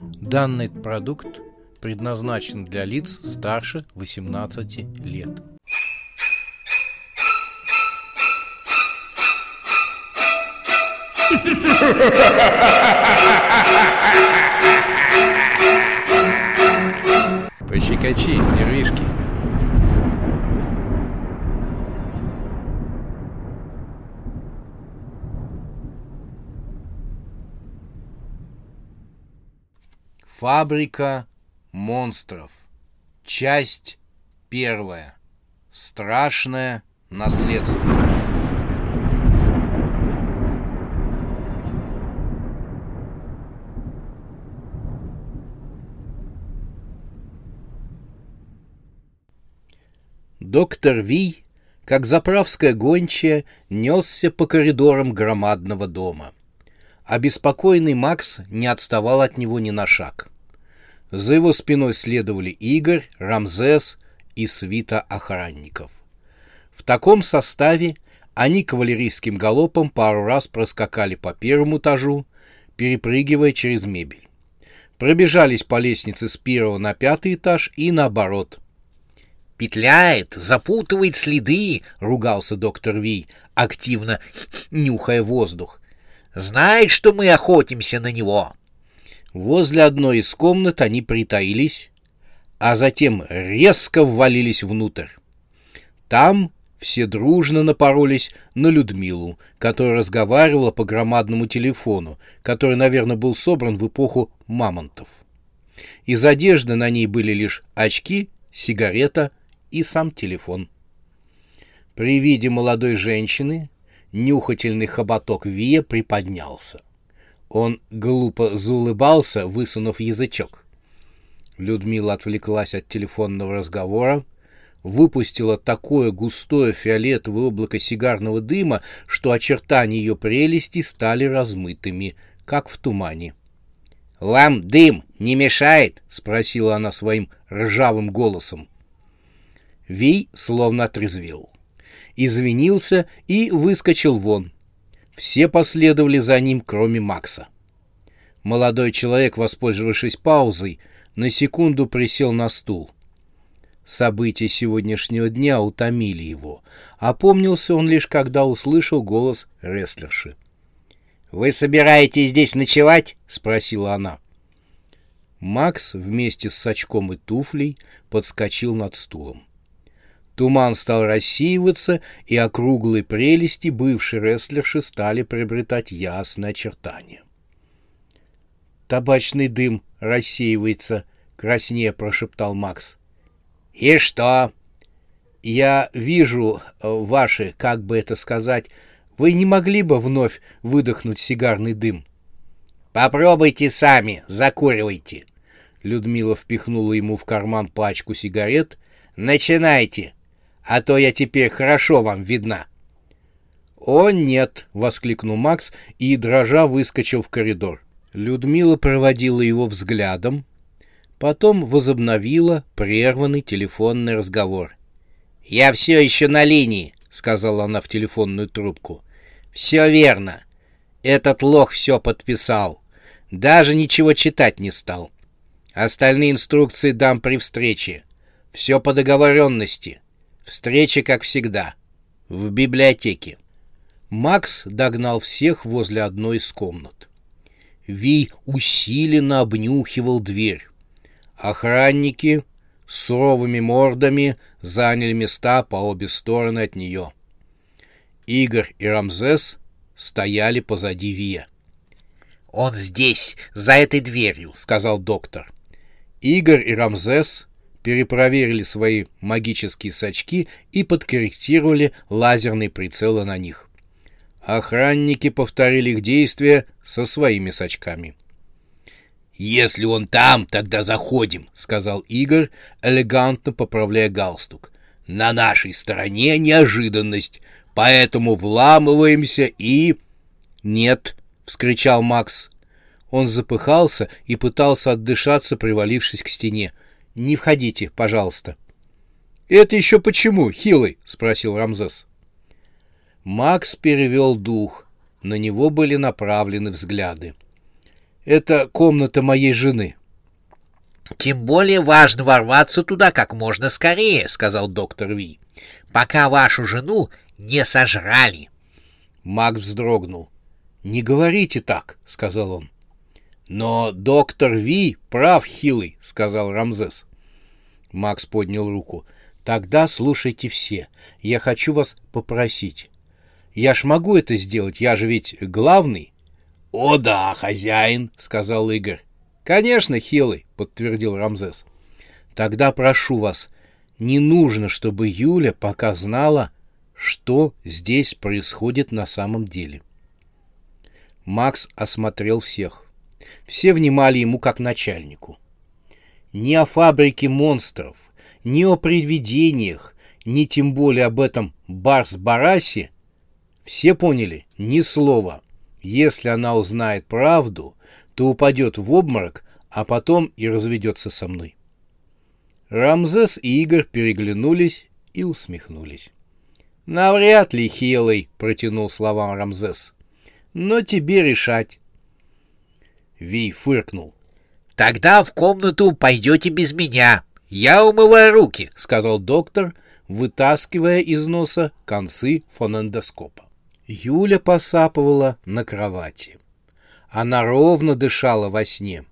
Данный продукт предназначен для лиц старше 18 лет. Пощекочи, нервишки. Фабрика монстров. Часть первая. Страшное наследство. Доктор Ви, как заправская гончая, несся по коридорам громадного дома. Обеспокоенный Макс не отставал от него ни на шаг. За его спиной следовали Игорь, Рамзес и свита охранников. В таком составе они кавалерийским галопом пару раз проскакали по первому этажу, перепрыгивая через мебель. Пробежались по лестнице с первого на пятый этаж и наоборот. «Петляет, запутывает следы», — ругался доктор Ви, активно нюхая воздух. Знает, что мы охотимся на него. Возле одной из комнат они притаились, а затем резко ввалились внутрь. Там все дружно напоролись на Людмилу, которая разговаривала по громадному телефону, который, наверное, был собран в эпоху мамонтов. Из одежды на ней были лишь очки, сигарета и сам телефон. При виде молодой женщины Нюхательный хоботок Вия приподнялся. Он глупо заулыбался, высунув язычок. Людмила отвлеклась от телефонного разговора, выпустила такое густое фиолетовое облако сигарного дыма, что очертания ее прелести стали размытыми, как в тумане. — Вам дым не мешает? — спросила она своим ржавым голосом. Вий словно отрезвел извинился и выскочил вон. Все последовали за ним, кроме Макса. Молодой человек, воспользовавшись паузой, на секунду присел на стул. События сегодняшнего дня утомили его. Опомнился он лишь, когда услышал голос рестлерши. «Вы собираетесь здесь ночевать?» — спросила она. Макс вместе с сачком и туфлей подскочил над стулом. Туман стал рассеиваться, и округлые прелести бывшей рестлерши стали приобретать ясное очертание. «Табачный дым рассеивается», — краснее прошептал Макс. «И что?» «Я вижу э, ваши, как бы это сказать, вы не могли бы вновь выдохнуть сигарный дым?» «Попробуйте сами, закуривайте». Людмила впихнула ему в карман пачку сигарет. «Начинайте а то я теперь хорошо вам видна. «О, нет!» — воскликнул Макс и, дрожа, выскочил в коридор. Людмила проводила его взглядом, потом возобновила прерванный телефонный разговор. «Я все еще на линии», — сказала она в телефонную трубку. «Все верно. Этот лох все подписал. Даже ничего читать не стал. Остальные инструкции дам при встрече. Все по договоренности. Встреча, как всегда, в библиотеке. Макс догнал всех возле одной из комнат. Ви усиленно обнюхивал дверь. Охранники с суровыми мордами заняли места по обе стороны от нее. Игорь и Рамзес стояли позади Вия. «Он здесь, за этой дверью», — сказал доктор. Игорь и Рамзес перепроверили свои магические сачки и подкорректировали лазерные прицелы на них. Охранники повторили их действия со своими сачками. «Если он там, тогда заходим», — сказал Игорь, элегантно поправляя галстук. «На нашей стороне неожиданность, поэтому вламываемся и...» «Нет», — вскричал Макс. Он запыхался и пытался отдышаться, привалившись к стене. Не входите, пожалуйста. Это еще почему, хилый? спросил Рамзес. Макс перевел дух. На него были направлены взгляды. Это комната моей жены. Тем более важно ворваться туда как можно скорее, сказал доктор Ви, пока вашу жену не сожрали. Макс вздрогнул. Не говорите так, сказал он. Но доктор Ви прав, хилый, сказал Рамзес. Макс поднял руку. Тогда слушайте все. Я хочу вас попросить. Я ж могу это сделать, я же ведь главный. — О да, хозяин, — сказал Игорь. — Конечно, хилый, — подтвердил Рамзес. — Тогда прошу вас, не нужно, чтобы Юля пока знала, что здесь происходит на самом деле. Макс осмотрел всех. Все внимали ему как начальнику. Ни о фабрике монстров, ни о привидениях, ни тем более об этом Барс-Барасе все поняли ни слова. Если она узнает правду, то упадет в обморок, а потом и разведется со мной. Рамзес и Игорь переглянулись и усмехнулись. — Навряд ли, Хилый, — протянул словам Рамзес. — Но тебе решать. Ви фыркнул. — Тогда в комнату пойдете без меня. Я умываю руки, — сказал доктор, вытаскивая из носа концы фонендоскопа. Юля посапывала на кровати. Она ровно дышала во сне.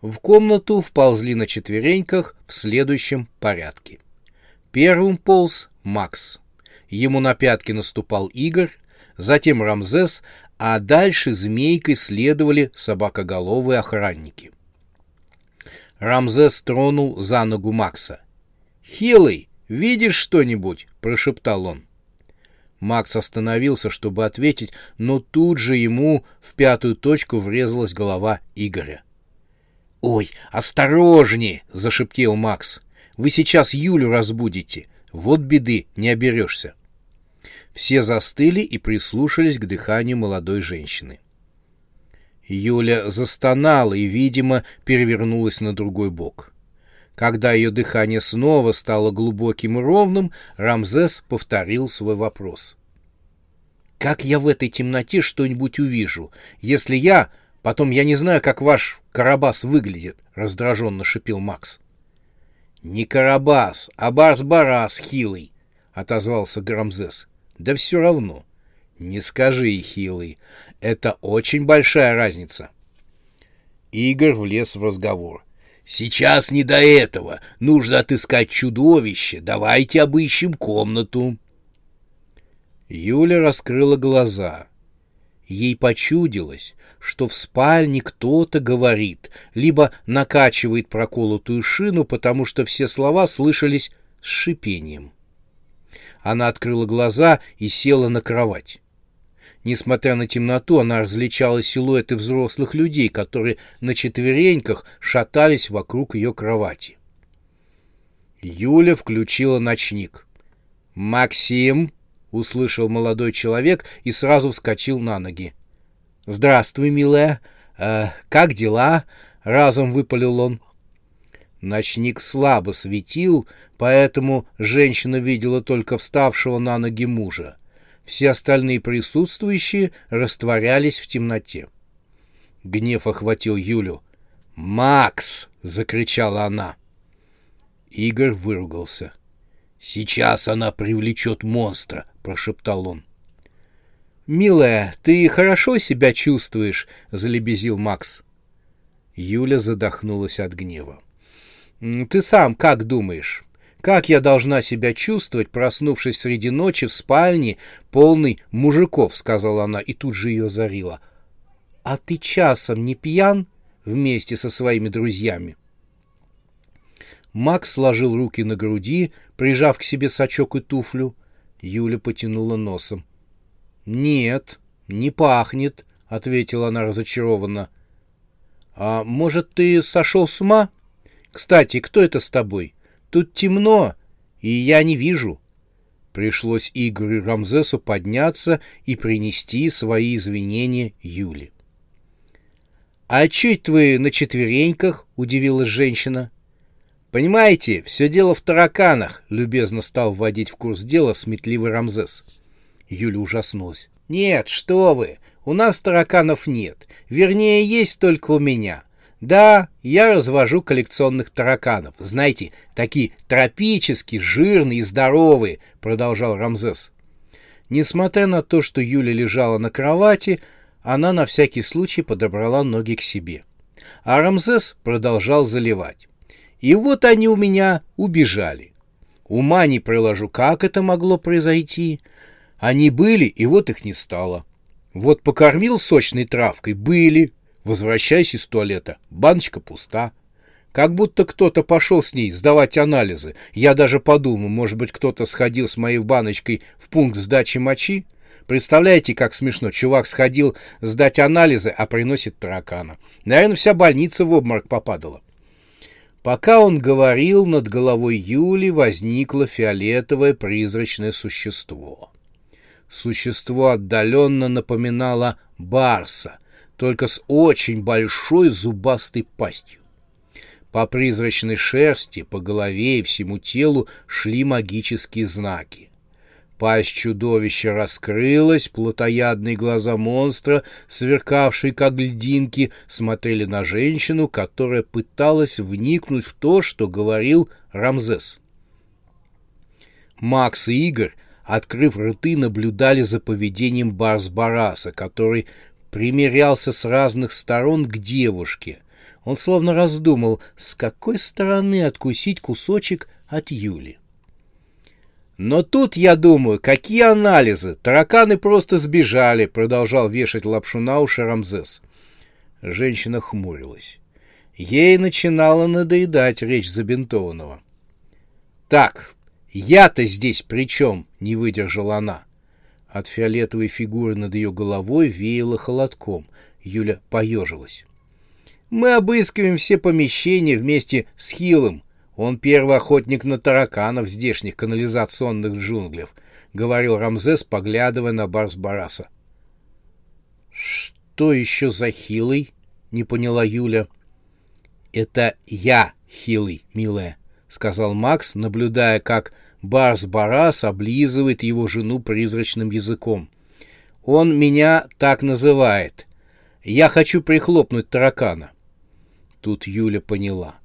В комнату вползли на четвереньках в следующем порядке. Первым полз Макс. Ему на пятки наступал Игорь, затем Рамзес, а дальше змейкой следовали собакоголовые охранники. Рамзес тронул за ногу Макса. «Хилый, видишь что-нибудь?» — прошептал он. Макс остановился, чтобы ответить, но тут же ему в пятую точку врезалась голова Игоря. «Ой, осторожнее!» — зашептел Макс. «Вы сейчас Юлю разбудите. Вот беды, не оберешься». Все застыли и прислушались к дыханию молодой женщины. Юля застонала и, видимо, перевернулась на другой бок. Когда ее дыхание снова стало глубоким и ровным, Рамзес повторил свой вопрос. «Как я в этой темноте что-нибудь увижу? Если я... Потом я не знаю, как ваш Карабас выглядит», — раздраженно шипел Макс. «Не Карабас, а Барс-Барас хилый», — отозвался Рамзес. «Да все равно». «Не скажи, хилый, это очень большая разница». Игорь влез в разговор — Сейчас не до этого. Нужно отыскать чудовище. Давайте обыщем комнату. Юля раскрыла глаза. Ей почудилось, что в спальне кто-то говорит, либо накачивает проколотую шину, потому что все слова слышались с шипением. Она открыла глаза и села на кровать. Несмотря на темноту, она различала силуэты взрослых людей, которые на четвереньках шатались вокруг ее кровати. Юля включила ночник. «Максим!» — услышал молодой человек и сразу вскочил на ноги. «Здравствуй, милая. Э, как дела?» — разом выпалил он. Ночник слабо светил, поэтому женщина видела только вставшего на ноги мужа все остальные присутствующие растворялись в темноте. Гнев охватил Юлю. «Макс!» — закричала она. Игорь выругался. «Сейчас она привлечет монстра», — прошептал он. «Милая, ты хорошо себя чувствуешь?» — залебезил Макс. Юля задохнулась от гнева. «Ты сам как думаешь? Как я должна себя чувствовать, проснувшись среди ночи в спальне, полной мужиков, — сказала она, и тут же ее зарила. — А ты часом не пьян вместе со своими друзьями? Макс сложил руки на груди, прижав к себе сачок и туфлю. Юля потянула носом. — Нет, не пахнет, — ответила она разочарованно. — А может, ты сошел с ума? Кстати, кто это с тобой? — Тут темно, и я не вижу. Пришлось Игорю Рамзесу подняться и принести свои извинения Юле. — А чуть вы на четвереньках? — удивилась женщина. — Понимаете, все дело в тараканах, — любезно стал вводить в курс дела сметливый Рамзес. Юля ужаснулась. — Нет, что вы! У нас тараканов нет. Вернее, есть только у меня. Да, я развожу коллекционных тараканов. Знаете, такие тропические, жирные и здоровые, продолжал Рамзес. Несмотря на то, что Юля лежала на кровати, она на всякий случай подобрала ноги к себе. А Рамзес продолжал заливать. И вот они у меня убежали. Ума не приложу, как это могло произойти. Они были, и вот их не стало. Вот покормил сочной травкой, были. Возвращайся из туалета, баночка пуста. Как будто кто-то пошел с ней сдавать анализы. Я даже подумал, может быть, кто-то сходил с моей баночкой в пункт сдачи мочи? Представляете, как смешно. Чувак сходил сдать анализы, а приносит таракана. Наверное, вся больница в обморок попадала. Пока он говорил, над головой Юли возникло фиолетовое призрачное существо. Существо отдаленно напоминало барса, только с очень большой зубастой пастью. По призрачной шерсти, по голове и всему телу шли магические знаки. Пасть чудовища раскрылась, плотоядные глаза монстра, сверкавшие как льдинки, смотрели на женщину, которая пыталась вникнуть в то, что говорил Рамзес. Макс и Игорь, открыв рты, наблюдали за поведением Барс-Бараса, который примерялся с разных сторон к девушке. Он словно раздумал, с какой стороны откусить кусочек от Юли. Но тут, я думаю, какие анализы? Тараканы просто сбежали, продолжал вешать лапшу на уши Рамзес. Женщина хмурилась. Ей начинала надоедать речь забинтованного. Так, я-то здесь при чем? Не выдержала она. От фиолетовой фигуры над ее головой веяло холодком. Юля поежилась. Мы обыскиваем все помещения вместе с Хилом, он первый охотник на тараканов здешних канализационных джунглев, — говорил Рамзес, поглядывая на Барс-Бараса. — Что еще за хилый? — не поняла Юля. — Это я хилый, милая, — сказал Макс, наблюдая, как Барс-Барас облизывает его жену призрачным языком. — Он меня так называет. Я хочу прихлопнуть таракана. Тут Юля поняла.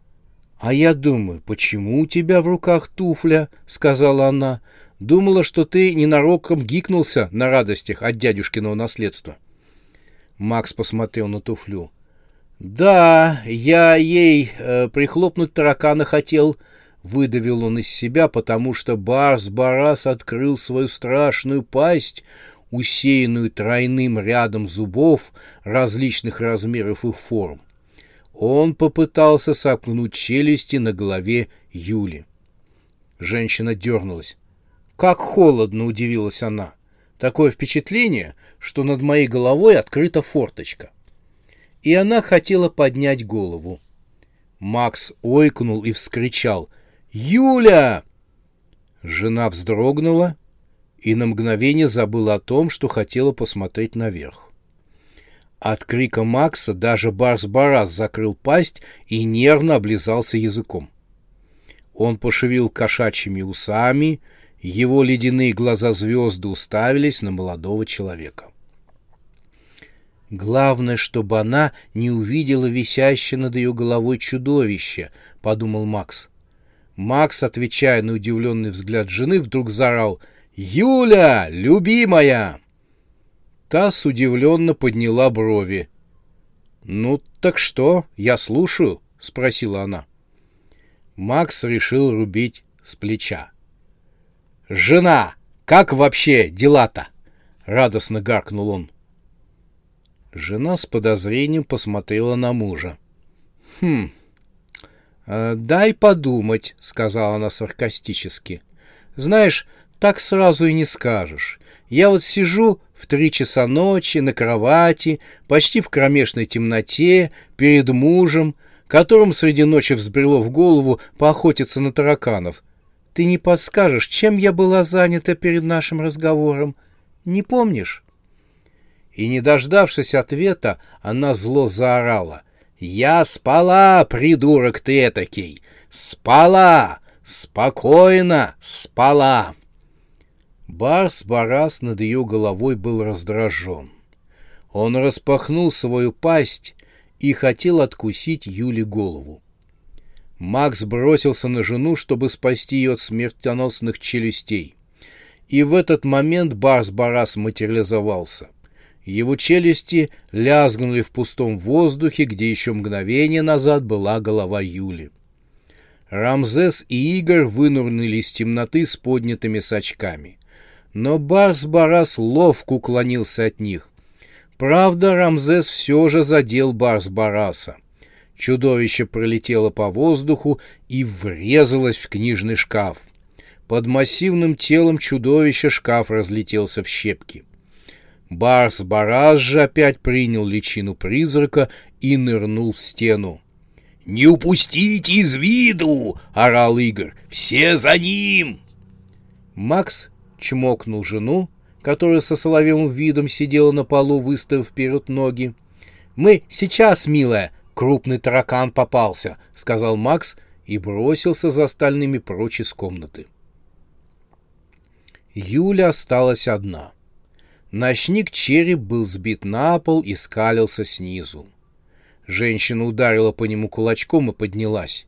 «А я думаю, почему у тебя в руках туфля?» — сказала она. «Думала, что ты ненароком гикнулся на радостях от дядюшкиного наследства». Макс посмотрел на туфлю. «Да, я ей э, прихлопнуть таракана хотел», — выдавил он из себя, потому что Барс-Барас открыл свою страшную пасть, усеянную тройным рядом зубов различных размеров и форм. Он попытался сомкнуть челюсти на голове Юли. Женщина дернулась. «Как холодно!» — удивилась она. «Такое впечатление, что над моей головой открыта форточка». И она хотела поднять голову. Макс ойкнул и вскричал. «Юля!» Жена вздрогнула и на мгновение забыла о том, что хотела посмотреть наверх. От крика Макса даже Барс-Барас закрыл пасть и нервно облизался языком. Он пошевел кошачьими усами, его ледяные глаза звезды уставились на молодого человека. «Главное, чтобы она не увидела висящее над ее головой чудовище», — подумал Макс. Макс, отвечая на удивленный взгляд жены, вдруг заорал «Юля, любимая!» Тасс удивленно подняла брови. «Ну, так что? Я слушаю?» — спросила она. Макс решил рубить с плеча. «Жена! Как вообще дела-то?» — радостно гаркнул он. Жена с подозрением посмотрела на мужа. «Хм, дай подумать», — сказала она саркастически. «Знаешь, так сразу и не скажешь. Я вот сижу в три часа ночи на кровати, почти в кромешной темноте, перед мужем, которому среди ночи взбрело в голову поохотиться на тараканов. Ты не подскажешь, чем я была занята перед нашим разговором? Не помнишь? И, не дождавшись ответа, она зло заорала. «Я спала, придурок ты этакий! Спала! Спокойно спала!» Барс-барас над ее головой был раздражен. Он распахнул свою пасть и хотел откусить Юле голову. Макс бросился на жену, чтобы спасти ее от смертоносных челюстей. И в этот момент Барс-Барас материализовался. Его челюсти лязгнули в пустом воздухе, где еще мгновение назад была голова Юли. Рамзес и Игорь вынурнули из темноты с поднятыми сачками. Но Барс-Барас ловко уклонился от них. Правда, Рамзес все же задел Барс-Бараса. Чудовище пролетело по воздуху и врезалось в книжный шкаф. Под массивным телом чудовища шкаф разлетелся в щепки. Барс Барас же опять принял личину призрака и нырнул в стену. «Не упустите из виду!» — орал Игорь. «Все за ним!» Макс чмокнул жену, которая со соловьевым видом сидела на полу, выставив вперед ноги. «Мы сейчас, милая!» крупный таракан попался», — сказал Макс и бросился за остальными прочь из комнаты. Юля осталась одна. Ночник череп был сбит на пол и скалился снизу. Женщина ударила по нему кулачком и поднялась.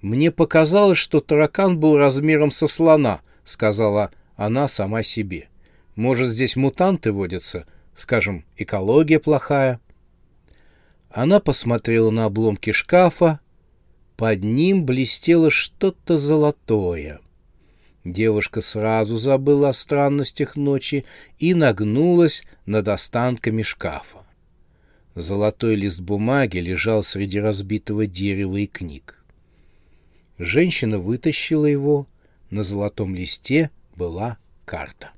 «Мне показалось, что таракан был размером со слона», — сказала она сама себе. «Может, здесь мутанты водятся? Скажем, экология плохая?» Она посмотрела на обломки шкафа. Под ним блестело что-то золотое. Девушка сразу забыла о странностях ночи и нагнулась над останками шкафа. Золотой лист бумаги лежал среди разбитого дерева и книг. Женщина вытащила его. На золотом листе была карта.